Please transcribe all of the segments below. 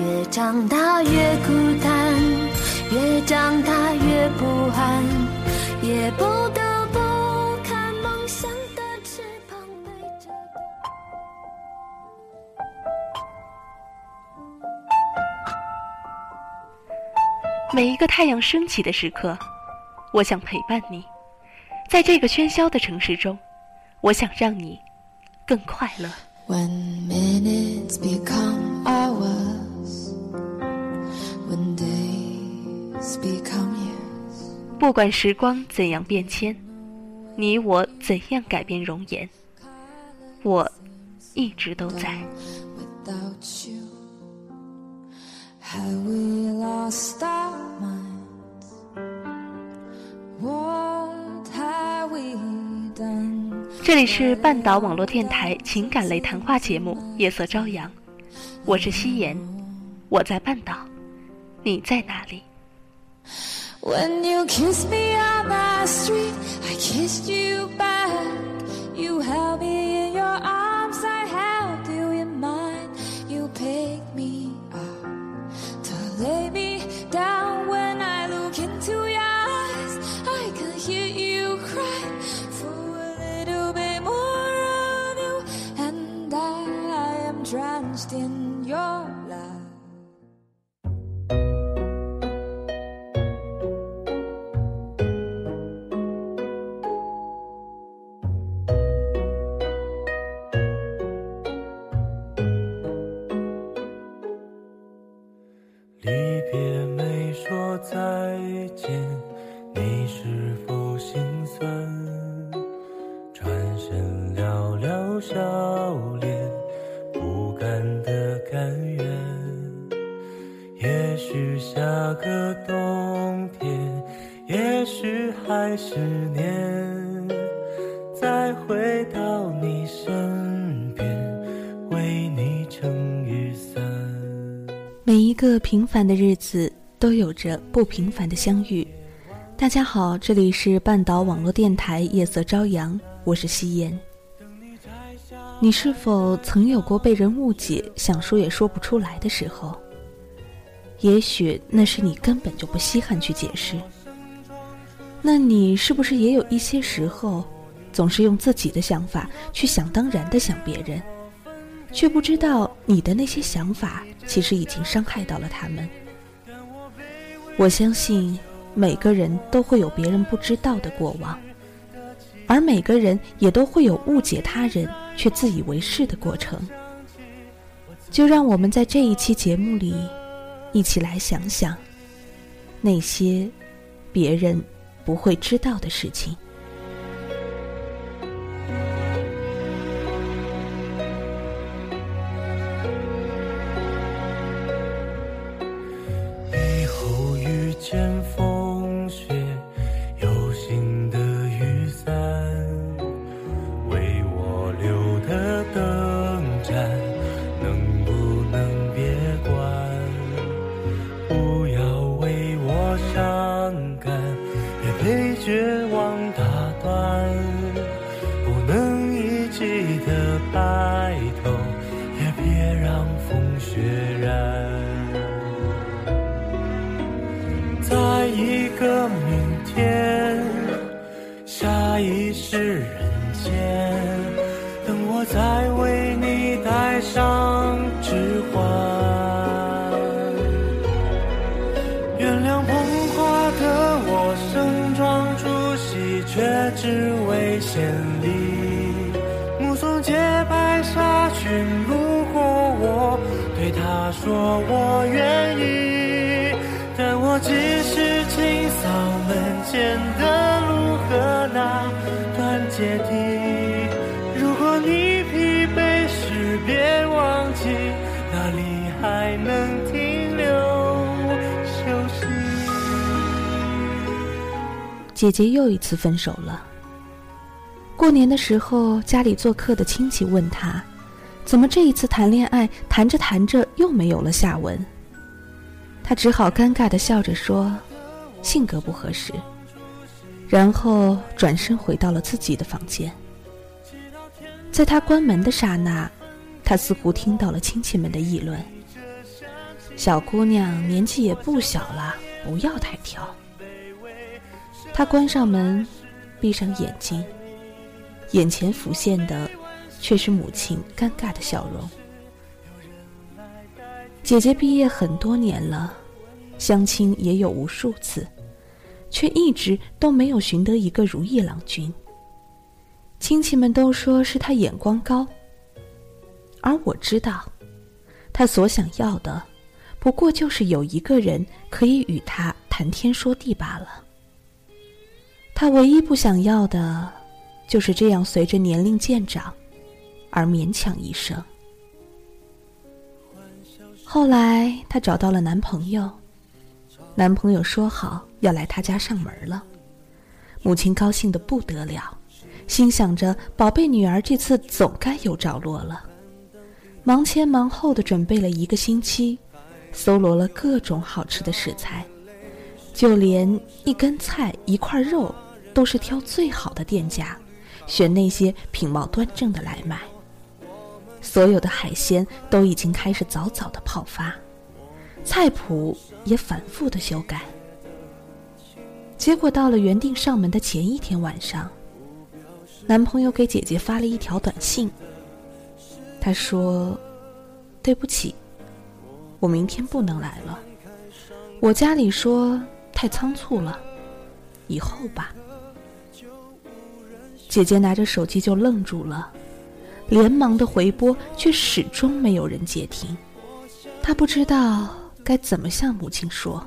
越长大越孤单，越长大越不安，也不得不看梦想的翅膀背着。每一个太阳升起的时刻，我想陪伴你。在这个喧嚣的城市中，我想让你更快乐。When minutes become 不管时光怎样变迁，你我怎样改变容颜，我一直都在。这里是半岛网络电台情感类谈话节目《夜色朝阳》，我是夕颜，我在半岛，你在哪里？When you kissed me on the street, I kissed you back. You held me 的日子都有着不平凡的相遇。大家好，这里是半岛网络电台夜色朝阳，我是夕颜。你是否曾有过被人误解、想说也说不出来的时候？也许那是你根本就不稀罕去解释。那你是不是也有一些时候，总是用自己的想法去想当然的想别人？却不知道你的那些想法其实已经伤害到了他们。我相信每个人都会有别人不知道的过往，而每个人也都会有误解他人却自以为是的过程。就让我们在这一期节目里，一起来想想那些别人不会知道的事情。说我愿意但我只是清扫门前的路和那段阶梯如果你疲惫时别忘记那里还能停留休息。姐姐又一次分手了。过年的时候家里做客的亲戚问她怎么这一次谈恋爱谈着谈着又没有了下文？他只好尴尬的笑着说：“性格不合适。”然后转身回到了自己的房间。在他关门的刹那，他似乎听到了亲戚们的议论：“小姑娘年纪也不小了，不要太挑。”他关上门，闭上眼睛，眼前浮现的却是母亲尴尬的笑容。姐姐毕业很多年了，相亲也有无数次。却一直都没有寻得一个如意郎君。亲戚们都说是他眼光高，而我知道，他所想要的，不过就是有一个人可以与他谈天说地罢了。他唯一不想要的，就是这样随着年龄渐长，而勉强一生。后来，她找到了男朋友。男朋友说好要来她家上门了，母亲高兴的不得了，心想着宝贝女儿这次总该有着落了，忙前忙后的准备了一个星期，搜罗了各种好吃的食材，就连一根菜一块肉都是挑最好的店家，选那些品貌端正的来买。所有的海鲜都已经开始早早的泡发。菜谱也反复的修改，结果到了原定上门的前一天晚上，男朋友给姐姐发了一条短信。他说：“对不起，我明天不能来了。我家里说太仓促了，以后吧。”姐姐拿着手机就愣住了，连忙的回拨，却始终没有人接听。她不知道。该怎么向母亲说？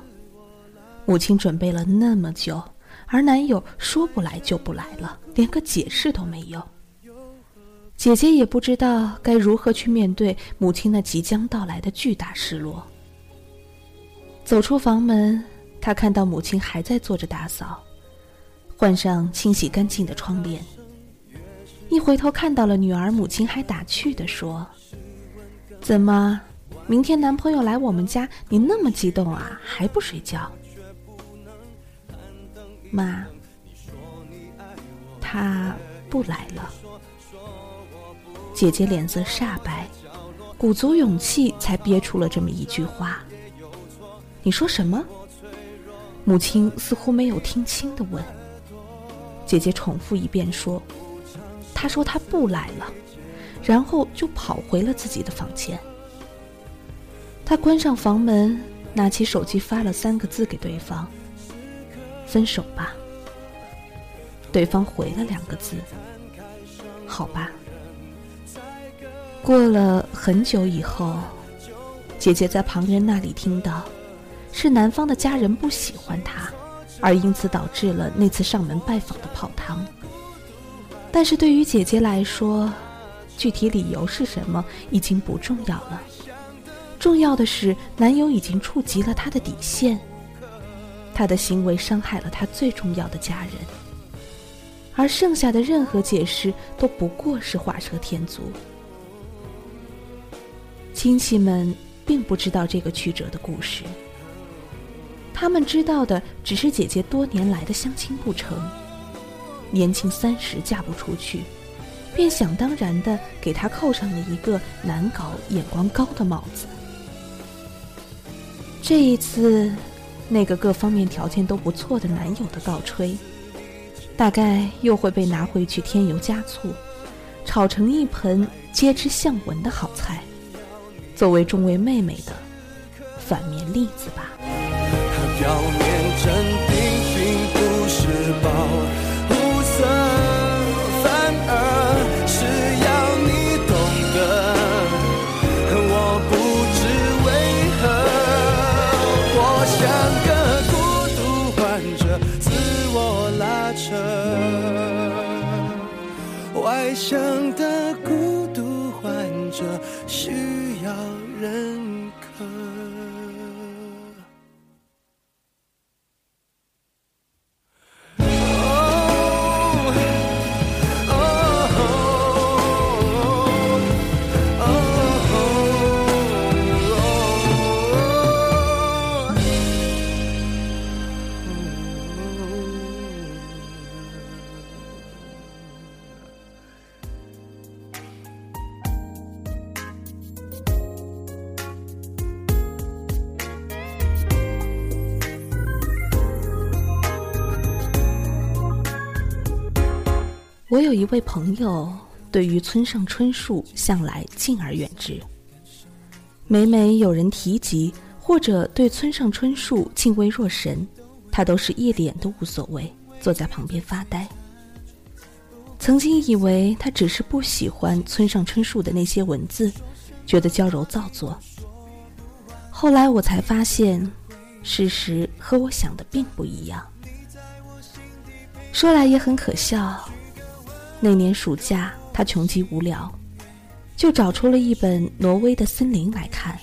母亲准备了那么久，而男友说不来就不来了，连个解释都没有。姐姐也不知道该如何去面对母亲那即将到来的巨大失落。走出房门，她看到母亲还在做着打扫，换上清洗干净的窗帘。一回头看到了女儿，母亲还打趣地说：“怎么？”明天男朋友来我们家，你那么激动啊，还不睡觉？妈，他不来了。姐姐脸色煞白，鼓足勇气才憋出了这么一句话。你说什么？母亲似乎没有听清的问。姐姐重复一遍说：“他说他不来了。”然后就跑回了自己的房间。他关上房门，拿起手机发了三个字给对方：“分手吧。”对方回了两个字：“好吧。”过了很久以后，姐姐在旁人那里听到，是男方的家人不喜欢他，而因此导致了那次上门拜访的泡汤。但是对于姐姐来说，具体理由是什么已经不重要了。重要的是，男友已经触及了她的底线，他的行为伤害了她最重要的家人，而剩下的任何解释都不过是画蛇添足。亲戚们并不知道这个曲折的故事，他们知道的只是姐姐多年来的相亲不成，年轻三十嫁不出去，便想当然的给她扣上了一个难搞、眼光高的帽子。这一次，那个各方面条件都不错的男友的告吹，大概又会被拿回去添油加醋，炒成一盆皆知相闻的好菜，作为众位妹妹的反面例子吧。表面镇定并不是无车外向的孤独患者需要认可。我有一位朋友，对于村上春树向来敬而远之。每每有人提及或者对村上春树敬畏若神，他都是一脸都无所谓，坐在旁边发呆。曾经以为他只是不喜欢村上春树的那些文字，觉得娇柔造作。后来我才发现，事实和我想的并不一样。说来也很可笑，那年暑假他穷极无聊，就找出了一本《挪威的森林》来看。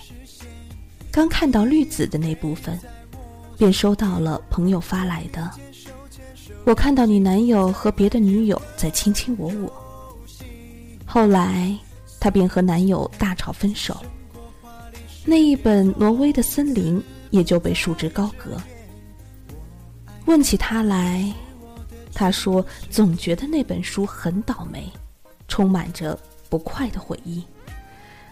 刚看到绿子的那部分，便收到了朋友发来的。我看到你男友和别的女友在卿卿我我。后来，她便和男友大吵分手。那一本《挪威的森林》也就被束之高阁。问起他来，他说总觉得那本书很倒霉，充满着不快的回忆，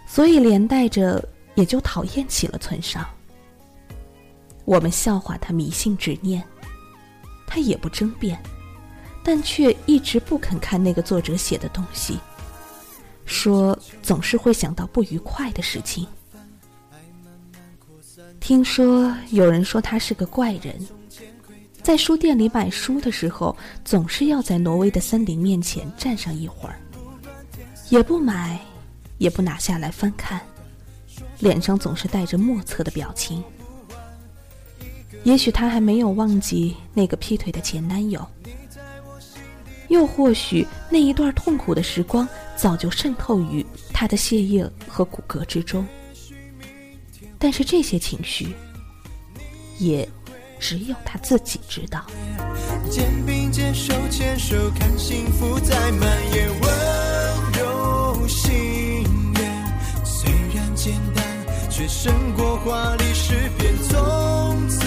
所以连带着也就讨厌起了村上。我们笑话他迷信执念。他也不争辩，但却一直不肯看那个作者写的东西，说总是会想到不愉快的事情。听说有人说他是个怪人，在书店里买书的时候，总是要在挪威的森林面前站上一会儿，也不买，也不拿下来翻看，脸上总是带着莫测的表情。也许他还没有忘记那个劈腿的前男友，又或许那一段痛苦的时光早就渗透于他的血液和骨骼之中。但是这些情绪，也只有他自己知道。肩并肩手牵手看幸福在蔓延，温柔心愿虽然简单，却胜过华丽诗篇。从此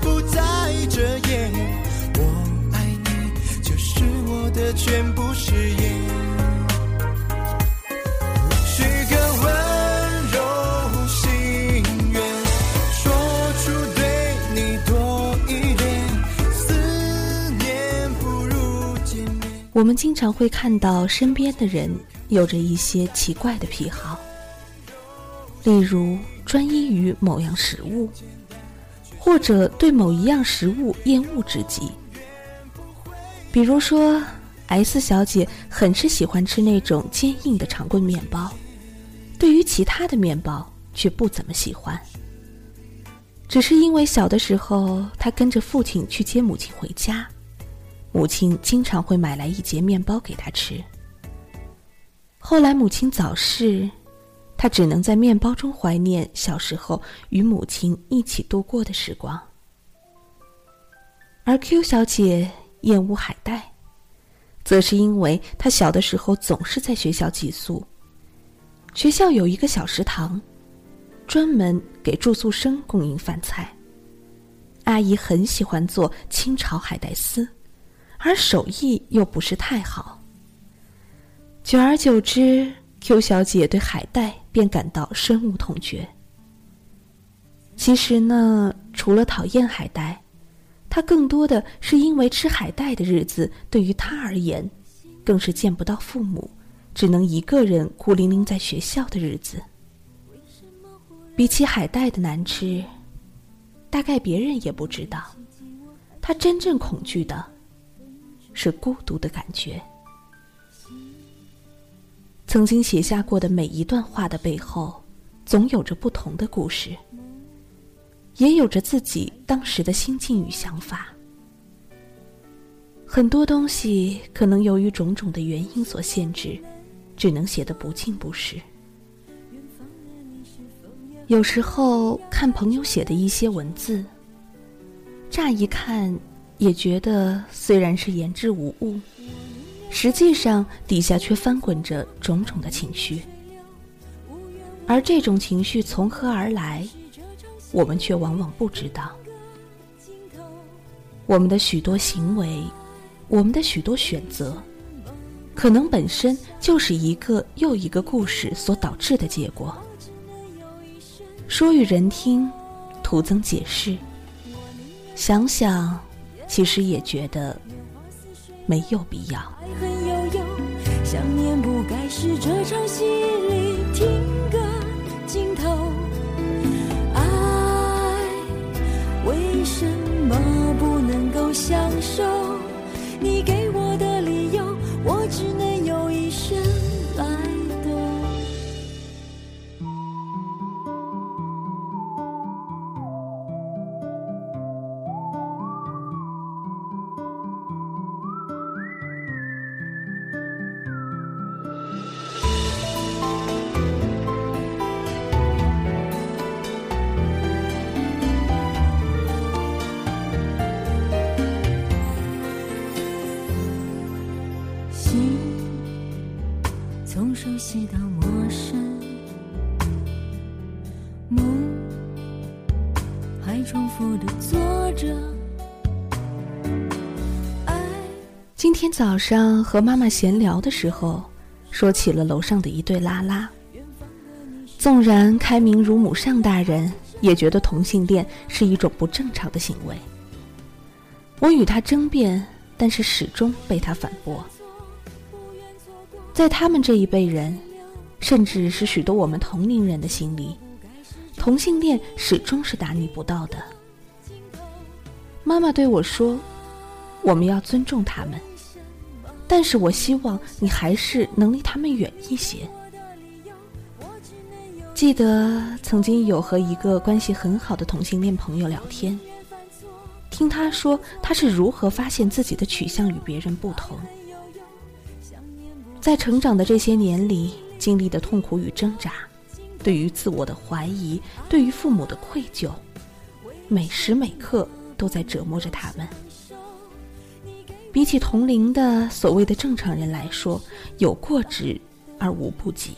不再遮掩，我爱你，就是我的。全部誓言。我们经常会看到身边的人有着一些奇怪的癖好，例如专一于某样食物，或者对某一样食物厌恶至极，比如说。S 小姐很是喜欢吃那种坚硬的长棍面包，对于其他的面包却不怎么喜欢。只是因为小的时候，她跟着父亲去接母亲回家，母亲经常会买来一截面包给他吃。后来母亲早逝，他只能在面包中怀念小时候与母亲一起度过的时光。而 Q 小姐厌恶海带。则是因为她小的时候总是在学校寄宿。学校有一个小食堂，专门给住宿生供应饭菜。阿姨很喜欢做清炒海带丝，而手艺又不是太好。久而久之，Q 小姐对海带便感到深恶痛绝。其实呢，除了讨厌海带。他更多的是因为吃海带的日子对于他而言，更是见不到父母，只能一个人孤零零在学校的日子。比起海带的难吃，大概别人也不知道，他真正恐惧的，是孤独的感觉。曾经写下过的每一段话的背后，总有着不同的故事。也有着自己当时的心境与想法。很多东西可能由于种种的原因所限制，只能写得不尽不实。有时候看朋友写的一些文字，乍一看也觉得虽然是言之无物，实际上底下却翻滚着种种的情绪。而这种情绪从何而来？我们却往往不知道，我们的许多行为，我们的许多选择，可能本身就是一个又一个故事所导致的结果。说与人听，徒增解释。想想，其实也觉得没有必要。爱恨悠悠想念不该是这场戏里今天早上和妈妈闲聊的时候，说起了楼上的一对拉拉。纵然开明如母上大人也觉得同性恋是一种不正常的行为，我与他争辩，但是始终被他反驳。在他们这一辈人，甚至是许多我们同龄人的心里，同性恋始终是大逆不道的。妈妈对我说：“我们要尊重他们，但是我希望你还是能离他们远一些。”记得曾经有和一个关系很好的同性恋朋友聊天，听他说他是如何发现自己的取向与别人不同。在成长的这些年里，经历的痛苦与挣扎，对于自我的怀疑，对于父母的愧疚，每时每刻都在折磨着他们。比起同龄的所谓的正常人来说，有过之而无不及。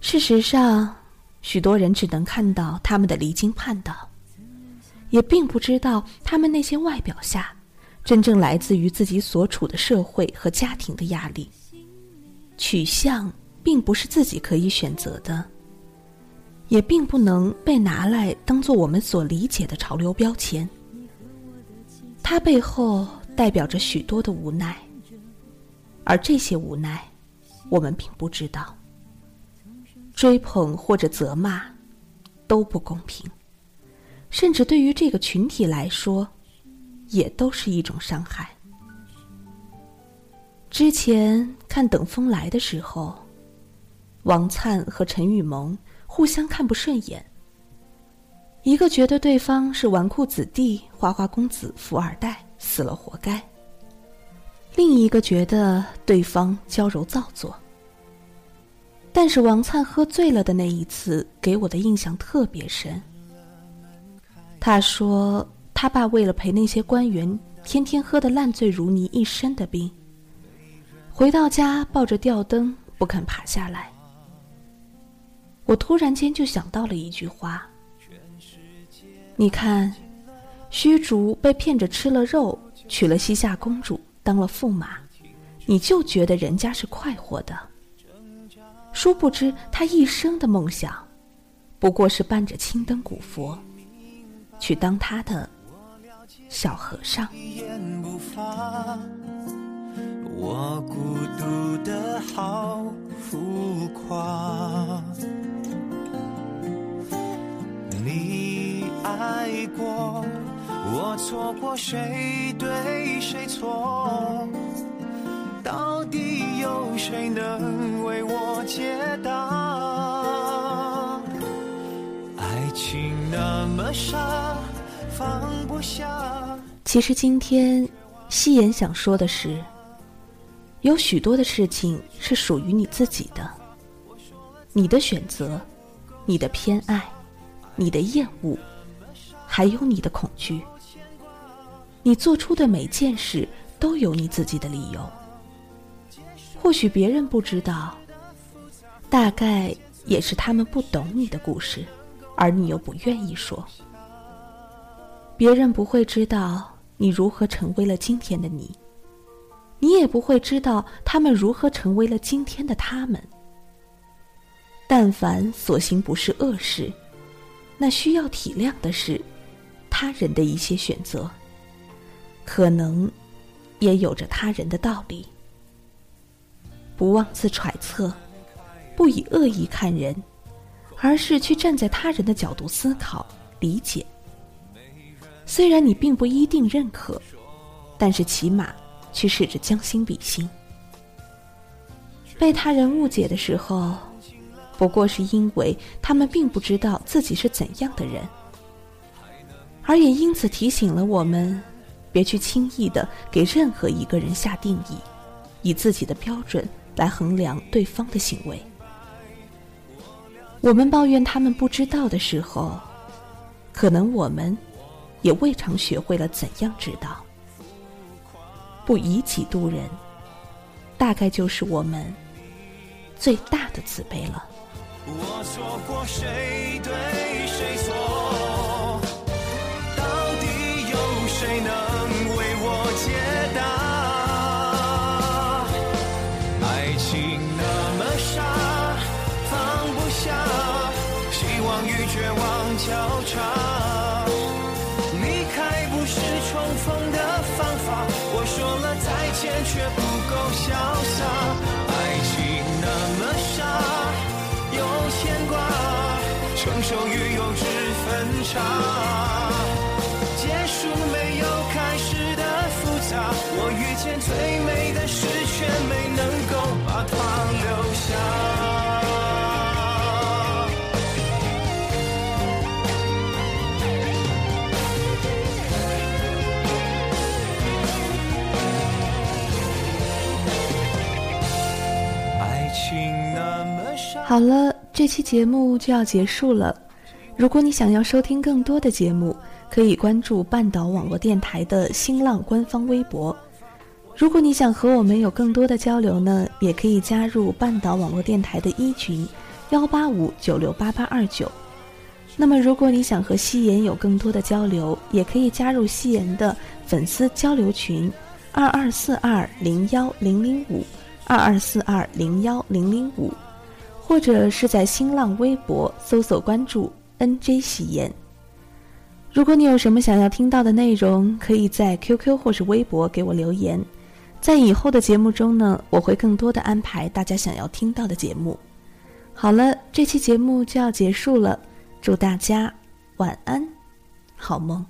事实上，许多人只能看到他们的离经叛道，也并不知道他们那些外表下真正来自于自己所处的社会和家庭的压力。取向并不是自己可以选择的，也并不能被拿来当做我们所理解的潮流标签。它背后代表着许多的无奈，而这些无奈，我们并不知道。追捧或者责骂，都不公平，甚至对于这个群体来说，也都是一种伤害。之前看《等风来》的时候，王灿和陈雨萌互相看不顺眼，一个觉得对方是纨绔子弟、花花公子、富二代，死了活该；另一个觉得对方娇柔造作。但是王灿喝醉了的那一次，给我的印象特别深。他说，他爸为了陪那些官员，天天喝得烂醉如泥，一身的病。回到家，抱着吊灯不肯爬下来。我突然间就想到了一句话：你看，虚竹被骗着吃了肉，娶了西夏公主，当了驸马，你就觉得人家是快活的。殊不知，他一生的梦想，不过是伴着青灯古佛，去当他的小和尚。我孤独的好浮夸。你爱过，我错过，谁对谁错？到底有谁能为我解答？爱情那么傻，放不下。其实今天，夕颜想说的是。有许多的事情是属于你自己的，你的选择，你的偏爱，你的厌恶，还有你的恐惧。你做出的每件事都有你自己的理由。或许别人不知道，大概也是他们不懂你的故事，而你又不愿意说。别人不会知道你如何成为了今天的你。你也不会知道他们如何成为了今天的他们。但凡所行不是恶事，那需要体谅的是他人的一些选择，可能也有着他人的道理。不妄自揣测，不以恶意看人，而是去站在他人的角度思考、理解。虽然你并不一定认可，但是起码去试着将心比心。被他人误解的时候，不过是因为他们并不知道自己是怎样的人，而也因此提醒了我们，别去轻易的给任何一个人下定义，以自己的标准。来衡量对方的行为。我们抱怨他们不知道的时候，可能我们也未尝学会了怎样知道。不以己度人，大概就是我们最大的慈悲了。我错过谁对谁错？谁能为我解答？爱情那么傻，放不下，希望与绝望交叉，离开不是重逢的方法。我说了再见，却不够潇洒。爱情那么傻，有牵挂，成熟与幼稚分岔。最美的事，却没能够把它留下。好了，这期节目就要结束了。如果你想要收听更多的节目，可以关注半岛网络电台的新浪官方微博。如果你想和我们有更多的交流呢，也可以加入半岛网络电台的一群幺八五九六八八二九。那么，如果你想和夕颜有更多的交流，也可以加入夕颜的粉丝交流群二二四二零幺零零五二二四二零幺零零五。或者是在新浪微博搜索关注 “nj 喜言”。如果你有什么想要听到的内容，可以在 QQ 或是微博给我留言，在以后的节目中呢，我会更多的安排大家想要听到的节目。好了，这期节目就要结束了，祝大家晚安，好梦。